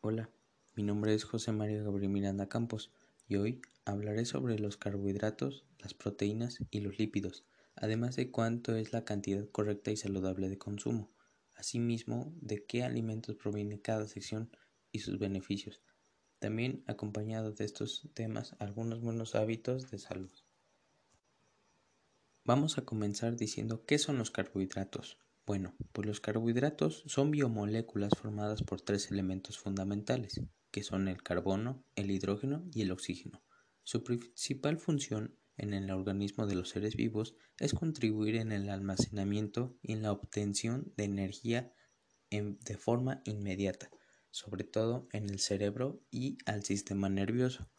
Hola, mi nombre es José María Gabriel Miranda Campos y hoy hablaré sobre los carbohidratos, las proteínas y los lípidos, además de cuánto es la cantidad correcta y saludable de consumo, asimismo de qué alimentos proviene cada sección y sus beneficios. También acompañado de estos temas algunos buenos hábitos de salud. Vamos a comenzar diciendo qué son los carbohidratos. Bueno, pues los carbohidratos son biomoléculas formadas por tres elementos fundamentales, que son el carbono, el hidrógeno y el oxígeno. Su principal función en el organismo de los seres vivos es contribuir en el almacenamiento y en la obtención de energía de forma inmediata, sobre todo en el cerebro y al sistema nervioso.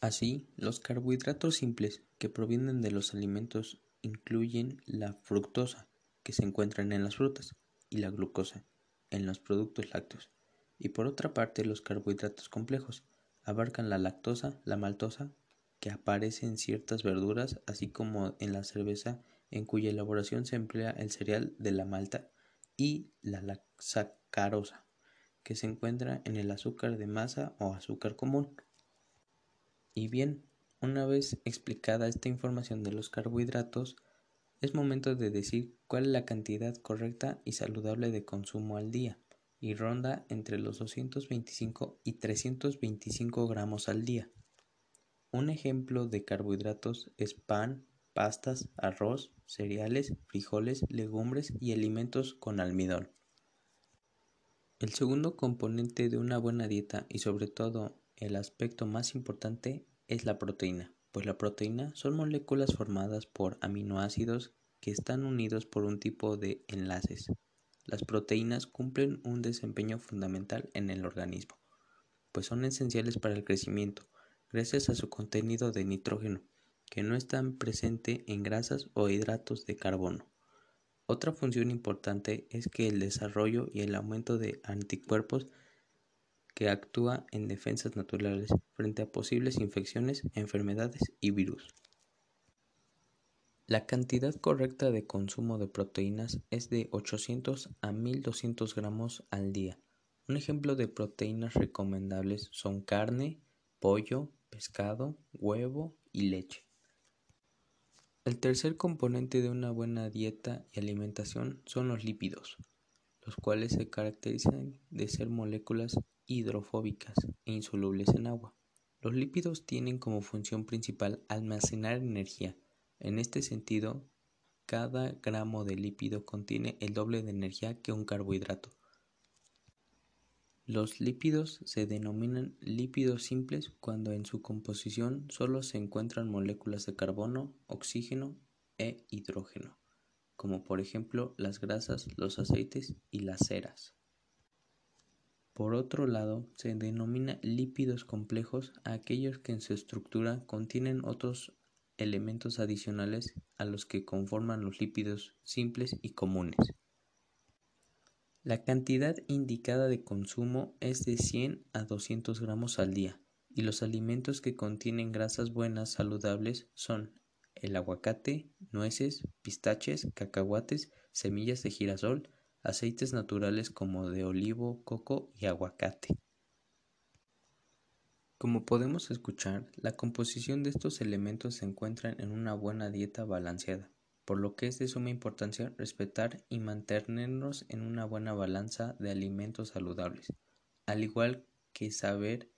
Así, los carbohidratos simples que provienen de los alimentos incluyen la fructosa, que se encuentran en las frutas, y la glucosa, en los productos lácteos. Y por otra parte, los carbohidratos complejos abarcan la lactosa, la maltosa, que aparece en ciertas verduras, así como en la cerveza, en cuya elaboración se emplea el cereal de la malta, y la sacarosa, que se encuentra en el azúcar de masa o azúcar común. Y bien, una vez explicada esta información de los carbohidratos, es momento de decir cuál es la cantidad correcta y saludable de consumo al día, y ronda entre los 225 y 325 gramos al día. Un ejemplo de carbohidratos es pan, pastas, arroz, cereales, frijoles, legumbres y alimentos con almidón. El segundo componente de una buena dieta y sobre todo el aspecto más importante es la proteína, pues la proteína son moléculas formadas por aminoácidos que están unidos por un tipo de enlaces. Las proteínas cumplen un desempeño fundamental en el organismo, pues son esenciales para el crecimiento, gracias a su contenido de nitrógeno, que no está presente en grasas o hidratos de carbono. Otra función importante es que el desarrollo y el aumento de anticuerpos que actúa en defensas naturales frente a posibles infecciones, enfermedades y virus. La cantidad correcta de consumo de proteínas es de 800 a 1200 gramos al día. Un ejemplo de proteínas recomendables son carne, pollo, pescado, huevo y leche. El tercer componente de una buena dieta y alimentación son los lípidos, los cuales se caracterizan de ser moléculas hidrofóbicas e insolubles en agua. Los lípidos tienen como función principal almacenar energía. En este sentido, cada gramo de lípido contiene el doble de energía que un carbohidrato. Los lípidos se denominan lípidos simples cuando en su composición solo se encuentran moléculas de carbono, oxígeno e hidrógeno, como por ejemplo las grasas, los aceites y las ceras. Por otro lado, se denomina lípidos complejos a aquellos que en su estructura contienen otros elementos adicionales a los que conforman los lípidos simples y comunes. La cantidad indicada de consumo es de 100 a 200 gramos al día y los alimentos que contienen grasas buenas saludables son el aguacate, nueces, pistaches, cacahuates, semillas de girasol, aceites naturales como de olivo, coco y aguacate. Como podemos escuchar, la composición de estos elementos se encuentra en una buena dieta balanceada, por lo que es de suma importancia respetar y mantenernos en una buena balanza de alimentos saludables, al igual que saber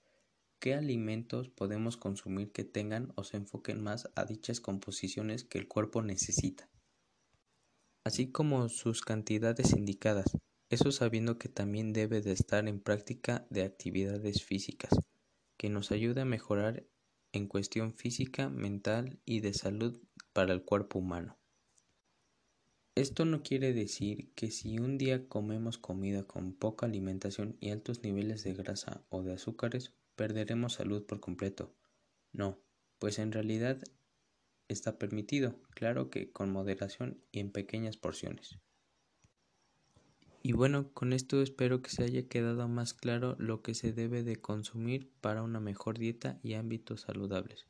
qué alimentos podemos consumir que tengan o se enfoquen más a dichas composiciones que el cuerpo necesita así como sus cantidades indicadas, eso sabiendo que también debe de estar en práctica de actividades físicas, que nos ayude a mejorar en cuestión física, mental y de salud para el cuerpo humano. Esto no quiere decir que si un día comemos comida con poca alimentación y altos niveles de grasa o de azúcares, perderemos salud por completo. No, pues en realidad está permitido, claro que con moderación y en pequeñas porciones. Y bueno, con esto espero que se haya quedado más claro lo que se debe de consumir para una mejor dieta y ámbitos saludables.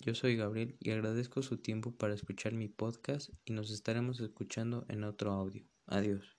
Yo soy Gabriel y agradezco su tiempo para escuchar mi podcast y nos estaremos escuchando en otro audio. Adiós.